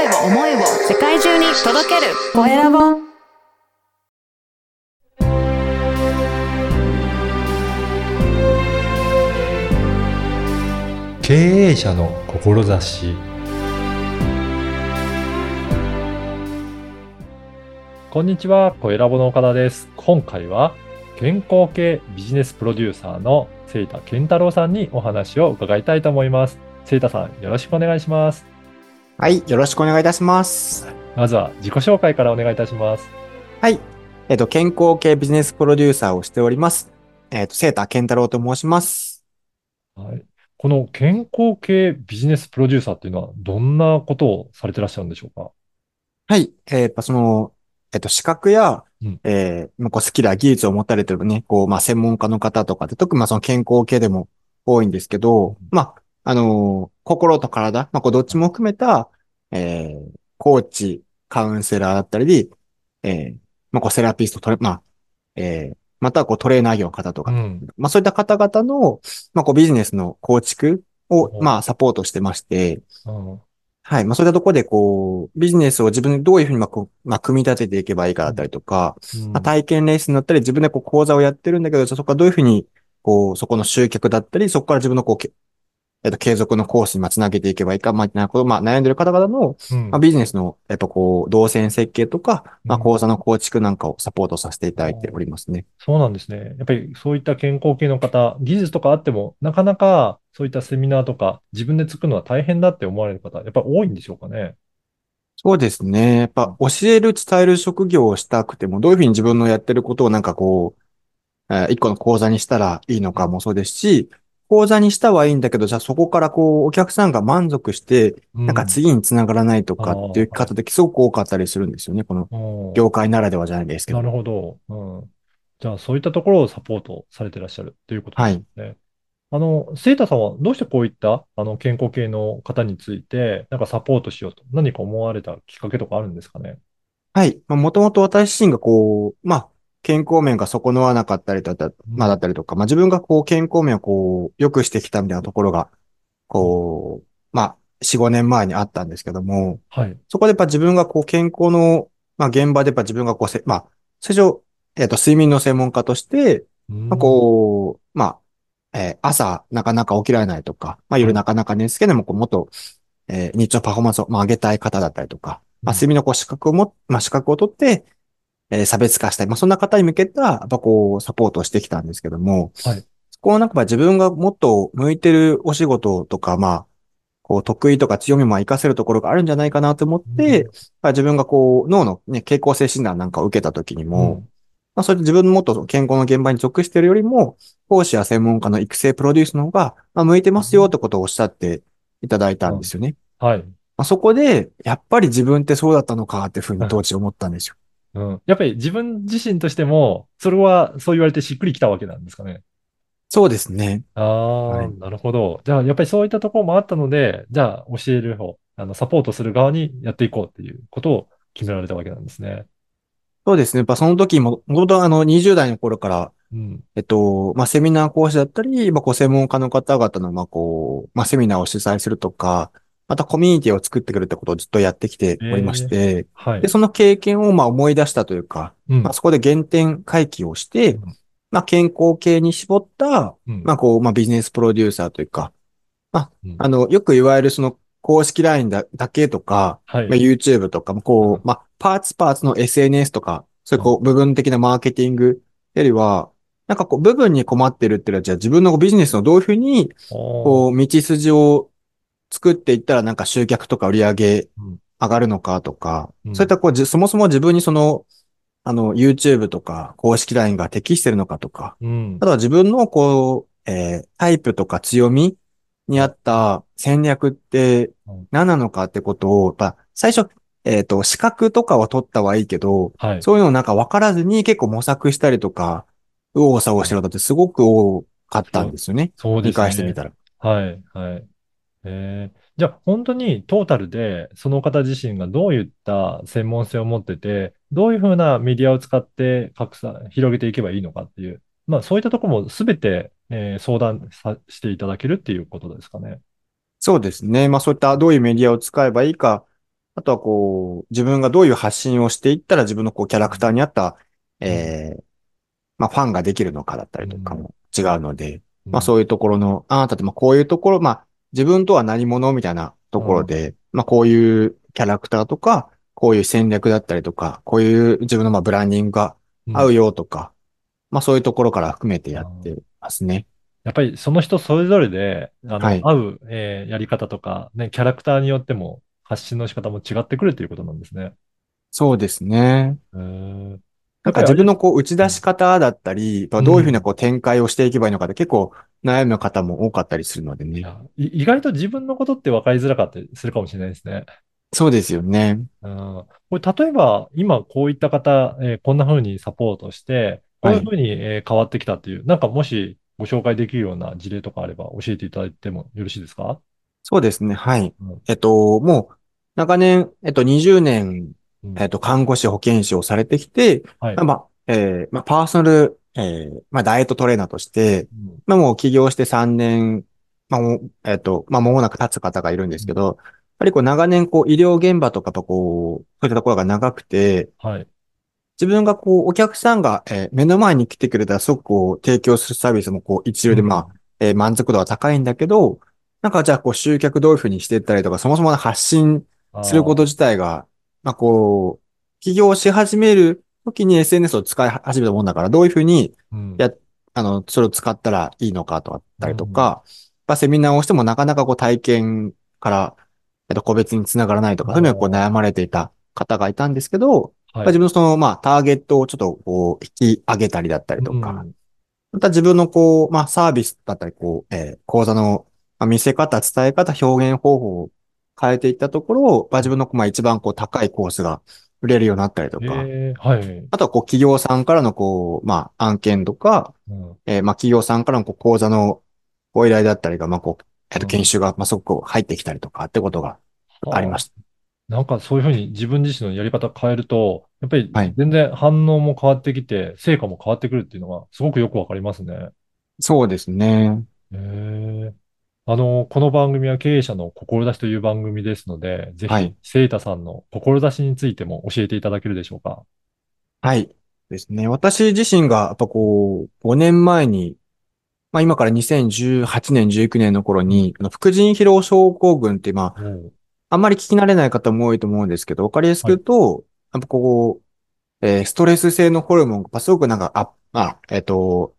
声を思いを世界中に届けるコエラボ経営者の志こんにちは、コエラボの岡田です。今回は健康系ビジネスプロデューサーの清田健太郎さんにお話を伺いたいと思います。清田さん、よろしくお願いします。はい、よろしくお願いいたします。まずは自己紹介からお願いいたします。はい、えっ、と、健康系ビジネスプロデューサーをしております。えっ、と、セーター健太郎と申します。はい、この健康系ビジネスプロデューサーっていうのはどんなことをされてらっしゃるんでしょうか？はい、えーやっぱその、えっ、と、資格や、うんえーまあこうスキルや技術を持たれてるね、こう、まあ、専門家の方とかで、特にまあその健康系でも多いんですけど、まあ、あのー心と体、まあ、こう、どっちも含めた、えーコーチ、カウンセラーだったり、えーまあ、こう、セラピスト、トレ、まあ、えーまたはこう、トレーナー業の方とか、うん。まあそういった方々の、まあこうビジネスの構築をう、んまあサポートしてまして、うんはい。まあそういったところでこう、ビジネスを自分でどういうふうにまあこう、まあ組み立てていけばいいかだったりとか、うんまあ体験レースになったり自分でこう講座をやってるんだけど、そこはどういうふうに、こう、そこの集客だったり、そこから自分のこう、けえっと、継続のコースにまあつなげていけばいいか、まあ、なこと、まあ悩んでる方々の、うんまあビジネスの、やっぱこう、動線設計とか、まあうん講座の構築なんかをサポートさせていただいておりますね。そうなんですね。やっぱりそういった健康系の方、技術とかあっても、なかなかそういったセミナーとか自分で作るのは大変だって思われる方、やっぱり多いんでしょうかね。そうですね。やっぱ教える、伝える職業をしたくても、どういうふうに自分のやってることをなんかこう、えー一個の講座にしたらいいのかもそうですし、講座にしたはいいんだけど、じゃあそこからこう、お客さんが満足して、うなんか次につながらないとかっていう方ってすごく多かったりするんですよね。このうん業界ならではじゃないですけなど。るほど。うん。じゃあそういったところをサポートされてらっしゃるということですね。あの、セイタさんはどうしてこういったあの健康系の方について、なんかサポートしようと何か思われたきっかけとかあるんですかね？はい。まあ、もともと私自身がこう、まあ、健康面が損なわなかったりだった、まあ、だったりとか、まあ、自分がこう、健康面をこう、良くしてきたみたいなところが、こう、まあ、4、5年前にあったんですけども、はい。そこでやっぱ自分がこう、健康の、まあ、現場でやっぱ自分がこう、せまあ、最初、えっと、睡眠の専門家として、まあ、こう、まあ、えー朝、なかなか起きられないとか、まあ、夜なかなか寝つけでも、こう、もっと、えー日中パフォーマンスを、まあ、上げたい方だったりとか、まあ、睡眠のこう、資格をも、まあ、資格を取って、えー差別化したい。まあ、そんな方に向けた、やっぱこう、サポートをしてきたんですけども、はいそこをなんかまあ自分がもっと向いてるお仕事とか、まあ、こう、得意とか強みも活かせるところがあるんじゃないかなと思って、まあ、自分がこう、脳のね、傾向性診断なんかを受けた時にも、まあ、それで自分のもっと健康の現場に属しているよりも、講師や専門家の育成プロデュースの方が、まあ、向いてますよってことをおっしゃっていただいたんですよね。はい。まあ、そこで、やっぱり自分ってそうだったのかっていうふうに当時思ったんですよ。うん。やっぱり自分自身としても、それはそう言われてしっくりきたわけなんですかね。そうですね。ああ、はいなるほど。じゃあ、やっぱりそういったところもあったので、じゃあ、教える方、あの、サポートする側にやっていこうっていうことを決められたわけなんですね。そうですね。やっぱその時も、もともとあの20代の頃から、うん。えっと、まあ、セミナー講師だったり、まあ、こう専門家の方々の、まあ、こう、まあ、セミナーを主催するとか、またコミュニティを作ってくるってことをずっとやってきておりまして、はい。で、。その経験をまあ思い出したというか、うん。まあ、そこで原点回帰をしてうん、まあ、健康系に絞った、うん。まあ、こう、まあ、ビジネスプロデューサーというか、まあうん、あの、よくいわゆるその公式 LINE だだけとか、はい。まあ、YouTube とかも、こうまあ、パーツパーツの SNS とか、そういうこう、部分的なマーケティングよりは、なんかこう、部分に困ってるっていうのは、じゃあ自分のビジネスのどういうふうに、こう、道筋を作っていったら、なんか集客とか売り上げうん上がるのかとか、うんそういったこう、じそもそも自分にその、あの、YouTube とか公式 LINE が適してるのかとか、うんあ。とは自分のこう、えータイプとか強みに合った戦略ってうん何なのかってことを、やっぱ最初、えっ、と、資格とかは取ったはいいけど、はい。そういうのなんか分からずに結構模索したりとか、右往左往してる方ってすごく多かったんですよね。そうですね。見返してみたら。はい、はい。えーじゃあ、本当にトータルで、その方自身がどういった専門性を持ってて、どういうふうなメディアを使って拡散、広げていけばいいのかっていう、まあ、そういったところもすべて、えー相談さしていただけるっていうことですかね。そうですね。まあそういったどういうメディアを使えばいいか、あとはこう、自分がどういう発信をしていったら自分のこうキャラクターに合った、えーまあファンができるのかだったりとかも違うので、まあそういうところの、あなたってまあこういうところ、まあ自分とは何者みたいなところで、まあこういうキャラクターとか、こういう戦略だったりとか、こういう自分のまあブランディングが合うよとか、まあそういうところから含めてやってますね。やっぱりその人それぞれで、あの、はい合う、えーやり方とか、ね、キャラクターによっても発信の仕方も違ってくるということなんですね。そうですね。なんか自分のこう打ち出し方だったり、まあどういうふうなこう展開をしていけばいいのかって結構悩む方も多かったりするのでね。意外と自分のことって分かりづらかったりするかもしれないですね。そうですよね。うんこれ例えば、今こういった方、えーこんな風にサポートして、こういう風に、えー変わってきたっていう、なんかもしご紹介できるような事例とかあれば教えていただいてもよろしいですか？そうですね。はいうん。えっと、もう長年、えっと20年、うんえっと看護師保健師をされてきて、はい。まあ、えーまあパーソナル、えーまあダイエットトレーナーとして、うん。まあもう起業して3年、まあもう、えっと、まあ間もなく経つ方がいるんですけど、やっぱりこう長年こう医療現場とかこう、そういったところが長くて、はい。自分がこう、お客さんが、えー目の前に来てくれたらすごくこう、提供するサービスもこう、一流で、うん。まあ、えー満足度は高いんだけど、なんかじゃあこう、集客どういうふうにしていったりとか、そもそもの発信すること自体が、まあこう、起業し始める時に SNS を使い始めたもんだから、どういうふうに、あーうん。やあの、それを使ったらいいのかとかったりとか、まあセミナーをしてもなかなかこう、体験から、えっと、個別につながらないとか、そういうのにこう悩まれていた方がいたんですけど、自分のその、まあ、ターゲットをちょっとこう、引き上げたりだったりとか、うんまた自分のこう、まあ、サービスだったり、こう、えー講座の、まあ、見せ方、伝え方、表現方法を変えていったところ、まあ、自分の、まあ、一番こう、高いコースが売れるようになったりとか、えーはい。あとはこう、企業さんからのこう、まあ、案件とか、うんえーまあ、企業さんからのこう講座のご依頼だったりが、まあ、こう、えっと、うん研修が、まあ、すごくこう入ってきたりとかってことがありました。なんかそういうふうに自分自身のやり方変えると、やっぱりはい全然反応も変わってきて、成果も変わってくるっていうのがすごくよくわかりますね。そうですね。へえ。あの、この番組は経営者の志という番組ですので、ぜひはい、セイタさんの志についても教えていただけるでしょうか？はい。ですね。私自身が、やっぱこう、5年前に、まあ今から2018年、19年の頃に、あの、副腎疲労症候群って、まあ、あんまり聞き慣れない方も多いと思うんですけど、わかりやすく言うと、やっぱこう、えーストレス性のホルモンが、すごくなんか、あ、まあ、えっ、と、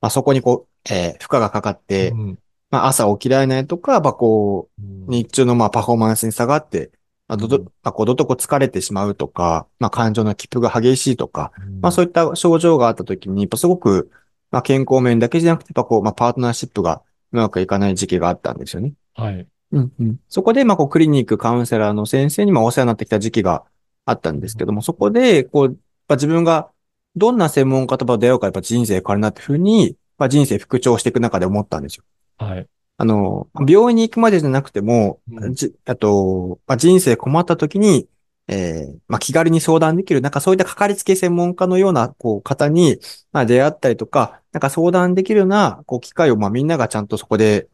まあそこにこう、えー負荷がかかって、うんまあ朝起きられないとか、やっぱこう、うん日中のまあパフォーマンスに下がって、まあ、どど、うんまあ、こう、どとこ疲れてしまうとか、まあ感情の起伏が激しいとか、うんまあそういった症状があった時に、やっぱすごく、まあ健康面だけじゃなくて、やっぱこう、まあパートナーシップがうまくいかない時期があったんですよね。はい。うんうん。そこで、まあこう、クリニック、カウンセラーの先生にまあお世話になってきた時期があったんですけども、そこで、こう、やっぱ自分がどんな専門家と出会うか、やっぱ人生変わるなっていうふうに、まあ人生復調していく中で思ったんですよ。はい。あの、病院に行くまでじゃなくても、うんじあと、まあ、人生困った時に、えーまあ、気軽に相談できる、なんかそういったかかりつけ専門家のような、こう、方に、まあ、出会ったりとか、なんか相談できるような、こう、機会を、まあ、みんながちゃんとそこで、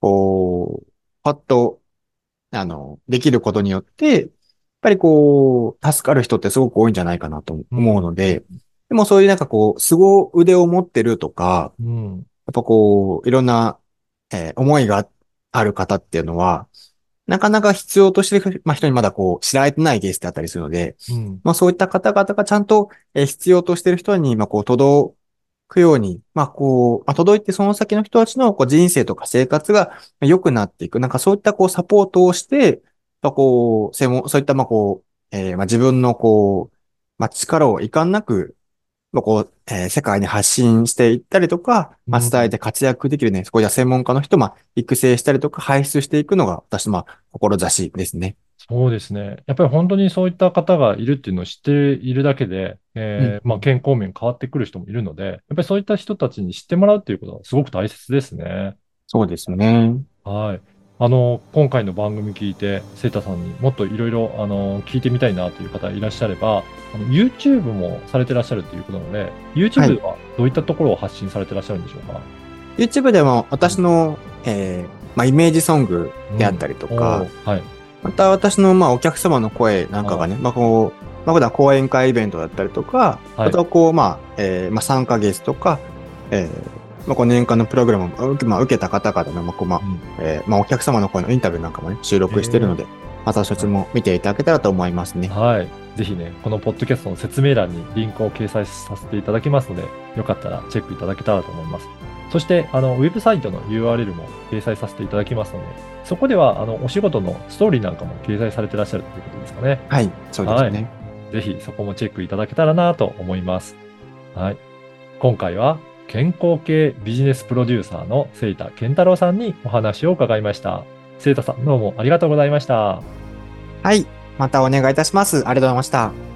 こう、パッと、あの、できることによって、やっぱりこう、助かる人ってすごく多いんじゃないかなと思うので、でもそういうなんかこう、凄腕を持ってるとか、うん。やっぱこう、いろんな、えー思いがある方っていうのは、なかなか必要としてる、まあ、人にまだこう、知られてないケースであったりするので、うん。まあ、そういった方々がちゃんと、えー必要としてる人に、まあ、こう、届くように、まあ、こう、まあ、届いてその先の人たちのこう人生とか生活が良くなっていく。なんかそういったこう、サポートをして、まあ、こう、専門、そういったまあ、こう、えーまあ、自分のこう、まあ、力を遺憾なく、まあ、こう、えー世界に発信していったりとか、まあ、うん伝えて活躍できるね、そこで専門家の人、まあ、育成したりとか、輩出していくのが、私の、まあ、志ですね。そうですね。やっぱり本当にそういった方がいるっていうのを知っているだけで、えーうんまあ、健康面変わってくる人もいるので、やっぱりそういった人たちに知ってもらうっていうことはすごく大切ですね。そうですね。はい。あの、今回の番組聞いて、セイタさんにもっといろいろ、あの、聞いてみたいなという方いらっしゃれば、YouTube もされてらっしゃるということなので、YouTube ではどういったところを発信されてらっしゃるんでしょうか、YouTube でも私の、えーまあ、イメージソングであったりとか、おーはい。また私のまあお客様の声なんかがね、まあこう、まあ、普段講演会イベントだったりとか、はい。あとはこう、まあ、えーまあ3ヶ月とか、えーまあ、こう年間のプログラムを受け,、まあ、受けた方々の、まあまえーまあ、お客様の声のインタビューなんかもね、収録してるので、またそっちも見ていただけたらと思いますね。はい。ぜひね、このポッドキャストの説明欄にリンクを掲載させていただきますので、よかったらチェックいただけたらと思います。そして、あの、ウェブサイトの URL も掲載させていただきますので、そこでは、あの、お仕事のストーリーなんかも掲載されてらっしゃるということですかね。はい、そうですね。ぜひそこもチェックいただけたらなと思います。はい。今回は健康系ビジネスプロデューサーのセイタ健太郎さんにお話を伺いました。セイタさんどうもありがとうございました。はい、またお願いいたします。ありがとうございました。